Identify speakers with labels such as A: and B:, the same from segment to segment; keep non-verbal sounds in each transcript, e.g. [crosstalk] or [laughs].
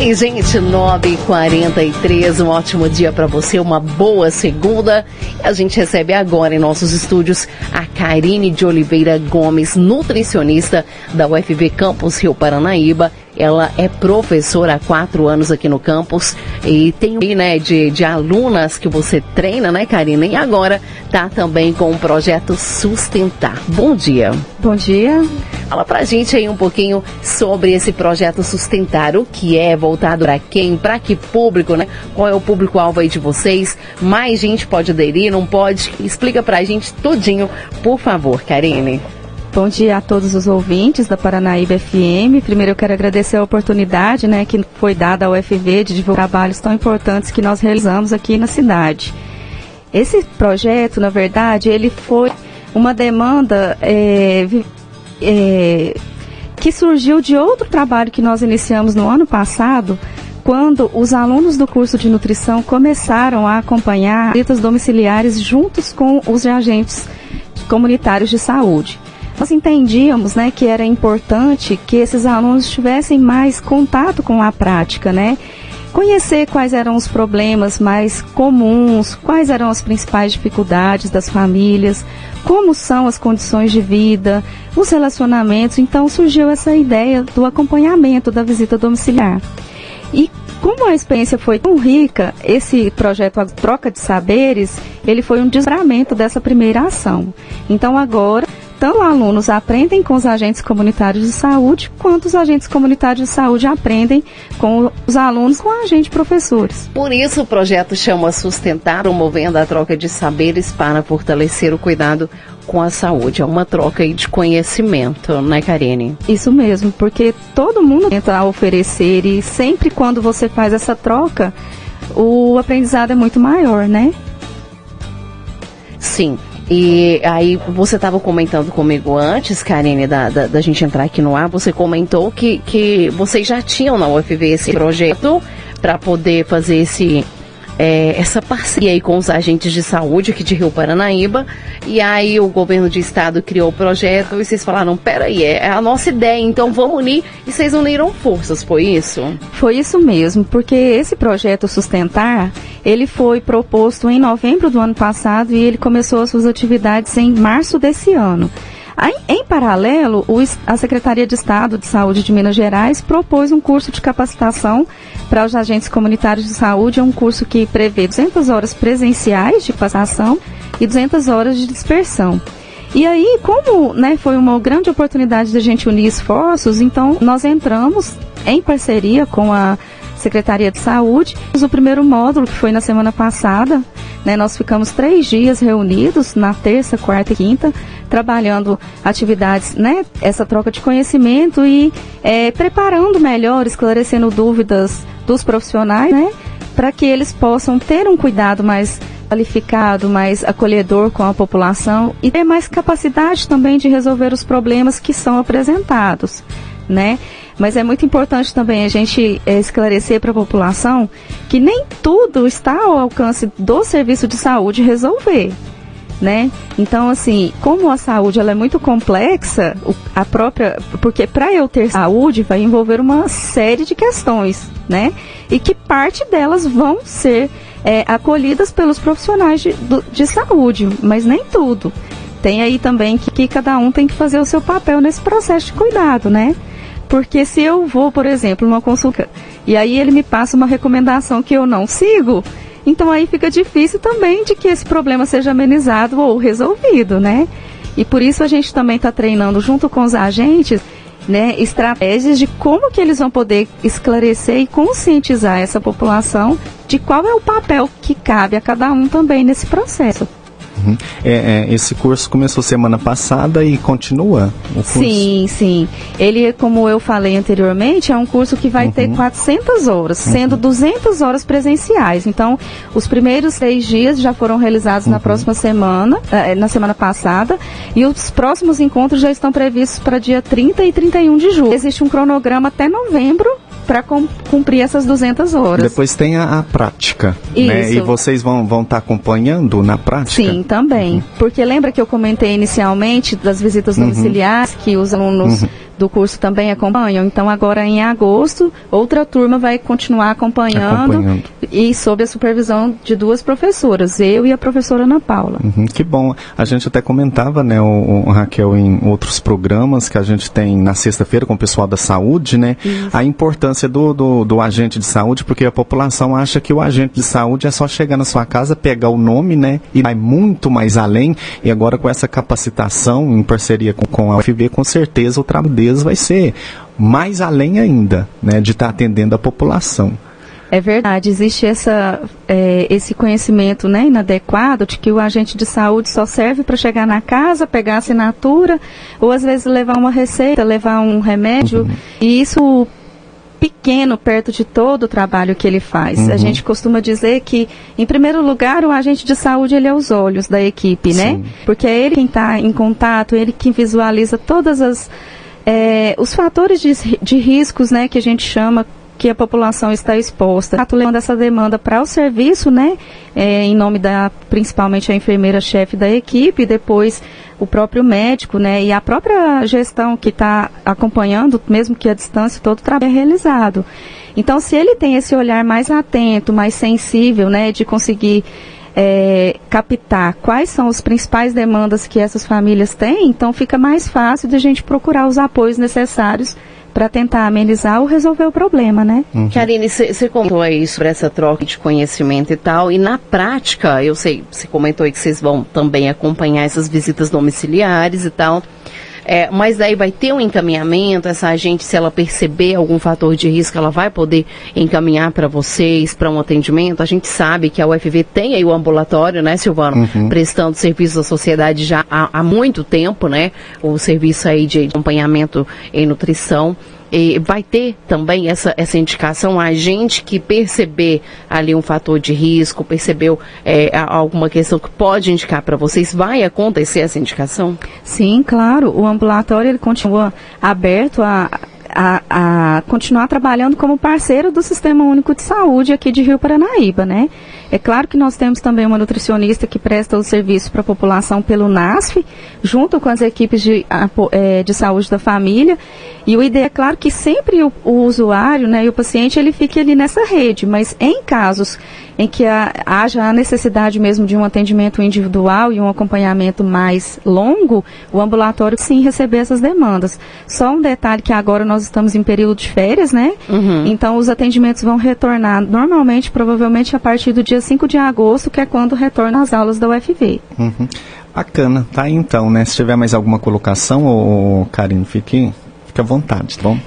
A: aí, gente, 9h43, um ótimo dia para você, uma boa segunda. E a gente recebe agora em nossos estúdios a Karine de Oliveira Gomes, nutricionista da UFV Campus Rio Paranaíba. Ela é professora há quatro anos aqui no campus e tem né, de, de alunas que você treina, né, Karina? E agora tá também com o projeto Sustentar. Bom dia.
B: Bom dia.
A: Fala pra gente aí um pouquinho sobre esse projeto Sustentar. O que é, voltado para quem, para que público, né? Qual é o público-alvo aí de vocês? Mais gente pode aderir, não pode? Explica pra gente todinho, por favor, Karine.
B: Bom dia a todos os ouvintes da Paranaíba FM. Primeiro eu quero agradecer a oportunidade né, que foi dada ao UFV de divulgar trabalhos tão importantes que nós realizamos aqui na cidade. Esse projeto, na verdade, ele foi uma demanda é, é, que surgiu de outro trabalho que nós iniciamos no ano passado, quando os alunos do curso de nutrição começaram a acompanhar visitas domiciliares juntos com os agentes comunitários de saúde nós entendíamos né, que era importante que esses alunos tivessem mais contato com a prática, né? Conhecer quais eram os problemas mais comuns, quais eram as principais dificuldades das famílias, como são as condições de vida, os relacionamentos. Então surgiu essa ideia do acompanhamento da visita domiciliar. E como a experiência foi tão rica, esse projeto a Troca de Saberes, ele foi um desdobramento dessa primeira ação. Então agora tanto alunos aprendem com os agentes comunitários de saúde, quanto os agentes comunitários de saúde aprendem com os alunos, com a gente professores.
A: Por isso o projeto chama Sustentar, promovendo a troca de saberes para fortalecer o cuidado com a saúde. É uma troca de conhecimento, né, Karine?
B: Isso mesmo, porque todo mundo tenta oferecer e sempre quando você faz essa troca, o aprendizado é muito maior, né?
A: Sim. E aí você estava comentando comigo antes, Karine, da, da, da, gente entrar aqui no ar, você comentou que, que vocês já tinham na UFV esse projeto para poder fazer esse é, essa parceria aí com os agentes de saúde aqui de Rio Paranaíba. E aí o governo de estado criou o projeto e vocês falaram, peraí, é a nossa ideia, então vamos unir. E vocês uniram forças, foi isso?
B: Foi isso mesmo, porque esse projeto Sustentar, ele foi proposto em novembro do ano passado e ele começou as suas atividades em março desse ano. Em paralelo, a Secretaria de Estado de Saúde de Minas Gerais propôs um curso de capacitação para os agentes comunitários de saúde, é um curso que prevê 200 horas presenciais de capacitação e 200 horas de dispersão. E aí, como né, foi uma grande oportunidade da gente unir esforços, então nós entramos em parceria com a Secretaria de Saúde. O primeiro módulo, que foi na semana passada, né, nós ficamos três dias reunidos, na terça, quarta e quinta, trabalhando atividades, né, essa troca de conhecimento e é, preparando melhor, esclarecendo dúvidas dos profissionais, né, para que eles possam ter um cuidado mais qualificado, mais acolhedor com a população e ter mais capacidade também de resolver os problemas que são apresentados, né? Mas é muito importante também a gente é, esclarecer para a população que nem tudo está ao alcance do serviço de saúde resolver. Né? Então, assim, como a saúde ela é muito complexa, a própria, porque para eu ter saúde vai envolver uma série de questões, né? E que parte delas vão ser é, acolhidas pelos profissionais de, de saúde, mas nem tudo. Tem aí também que, que cada um tem que fazer o seu papel nesse processo de cuidado, né? Porque se eu vou, por exemplo, numa consulta e aí ele me passa uma recomendação que eu não sigo, então aí fica difícil também de que esse problema seja amenizado ou resolvido, né? E por isso a gente também está treinando junto com os agentes né, estratégias de como que eles vão poder esclarecer e conscientizar essa população de qual é o papel que cabe a cada um também nesse processo.
C: Uhum. É, é, esse curso começou semana passada e continua?
B: Sim, sim. Ele, como eu falei anteriormente, é um curso que vai uhum. ter 400 horas, uhum. sendo 200 horas presenciais. Então, os primeiros três dias já foram realizados na uhum. próxima semana, eh, na semana passada, e os próximos encontros já estão previstos para dia 30 e 31 de julho. Existe um cronograma até novembro para cumprir essas 200 horas.
C: Depois tem a, a prática, Isso. né? E vocês vão vão estar tá acompanhando na prática?
B: Sim, também. Uhum. Porque lembra que eu comentei inicialmente das visitas uhum. domiciliares que os alunos uhum. Do curso também acompanham. Então, agora em agosto, outra turma vai continuar acompanhando, acompanhando. e sob a supervisão de duas professoras, eu e a professora Ana Paula.
C: Uhum, que bom. A gente até comentava, né, o, o, Raquel, em outros programas que a gente tem na sexta-feira com o pessoal da saúde, né, Isso. a importância do, do, do, agente de saúde, porque a população acha que o agente de saúde é só chegar na sua casa, pegar o nome, né, e vai muito mais além. E agora com essa capacitação em parceria com, com a UFV, com certeza o trabalho deles vai ser mais além ainda, né, de estar tá atendendo a população.
B: É verdade, existe essa, é, esse conhecimento né, inadequado de que o agente de saúde só serve para chegar na casa, pegar a assinatura, ou às vezes levar uma receita, levar um remédio. Uhum. E isso pequeno perto de todo o trabalho que ele faz. Uhum. A gente costuma dizer que, em primeiro lugar, o agente de saúde ele é os olhos da equipe, né? Sim. né? Porque é ele quem está em contato, ele que visualiza todas as é, os fatores de, de riscos, né, que a gente chama que a população está exposta. Levando essa demanda para o serviço, né, é, em nome da, principalmente a enfermeira-chefe da equipe, depois o próprio médico, né, e a própria gestão que está acompanhando, mesmo que a distância, todo o trabalho é realizado. Então, se ele tem esse olhar mais atento, mais sensível, né, de conseguir é, captar quais são as principais demandas que essas famílias têm, então fica mais fácil de a gente procurar os apoios necessários para tentar amenizar ou resolver o problema, né?
A: Uhum. Karine, você contou aí sobre essa troca de conhecimento e tal, e na prática, eu sei, você comentou aí que vocês vão também acompanhar essas visitas domiciliares e tal. É, mas daí vai ter um encaminhamento, essa agente, se ela perceber algum fator de risco, ela vai poder encaminhar para vocês, para um atendimento. A gente sabe que a UFV tem aí o ambulatório, né, Silvano, uhum. prestando serviços à sociedade já há, há muito tempo, né, o serviço aí de acompanhamento em nutrição vai ter também essa, essa indicação a gente que perceber ali um fator de risco, percebeu é, alguma questão que pode indicar para vocês, vai acontecer essa indicação?
B: Sim, claro. O ambulatório ele continua aberto a, a, a, continuar trabalhando como parceiro do Sistema Único de Saúde aqui de Rio Paranaíba, né? É claro que nós temos também uma nutricionista que presta o serviço para a população pelo NASF, junto com as equipes de, é, de saúde da família. E o ideia é claro que sempre o, o usuário né, e o paciente ele fique ali nessa rede, mas em casos em que a, haja a necessidade mesmo de um atendimento individual e um acompanhamento mais longo, o ambulatório sim receber essas demandas. Só um detalhe que agora nós estamos em período de férias, né? Uhum. Então os atendimentos vão retornar normalmente, provavelmente a partir do dia 5 de agosto, que é quando retornam as aulas da UFV.
C: Uhum. Bacana, tá aí então, né? Se tiver mais alguma colocação, ô, Karine, fique, fique à vontade, tá bom?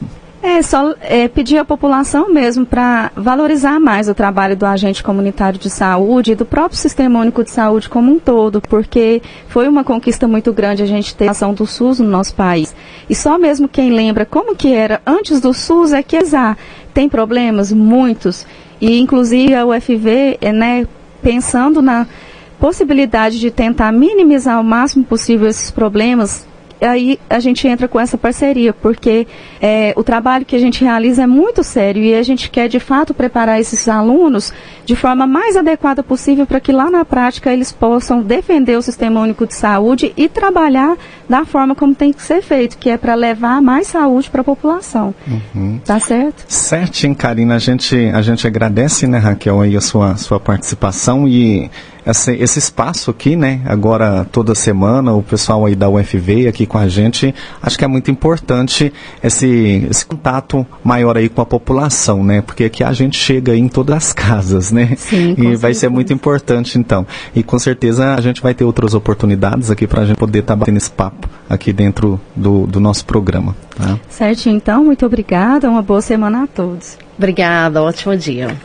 B: É, só é, pedir à população mesmo para valorizar mais o trabalho do agente comunitário de saúde e do próprio Sistema Único de Saúde como um todo, porque foi uma conquista muito grande a gente ter a ação do SUS no nosso país. E só mesmo quem lembra como que era antes do SUS é que exar. Tem problemas? Muitos. E inclusive a UFV, é, né, pensando na possibilidade de tentar minimizar o máximo possível esses problemas, aí a gente entra com essa parceria, porque é, o trabalho que a gente realiza é muito sério e a gente quer de fato preparar esses alunos de forma mais adequada possível para que lá na prática eles possam defender o Sistema Único de Saúde e trabalhar da forma como tem que ser feito, que é para levar mais saúde para a população. Uhum. Tá certo?
C: Certinho, Karina. A gente, a gente agradece, né, Raquel, aí a sua, sua participação e esse, esse espaço aqui, né? Agora toda semana o pessoal aí da UFV aqui com a gente, acho que é muito importante esse, esse contato maior aí com a população, né? Porque aqui a gente chega em todas as [laughs] casas, né? Sim, e vai ser muito importante então. E com certeza a gente vai ter outras oportunidades aqui para a gente poder estar tá batendo esse papo aqui dentro do, do nosso programa. Tá?
B: Certo, então, muito obrigada, uma boa semana a todos.
A: Obrigada, ótimo dia.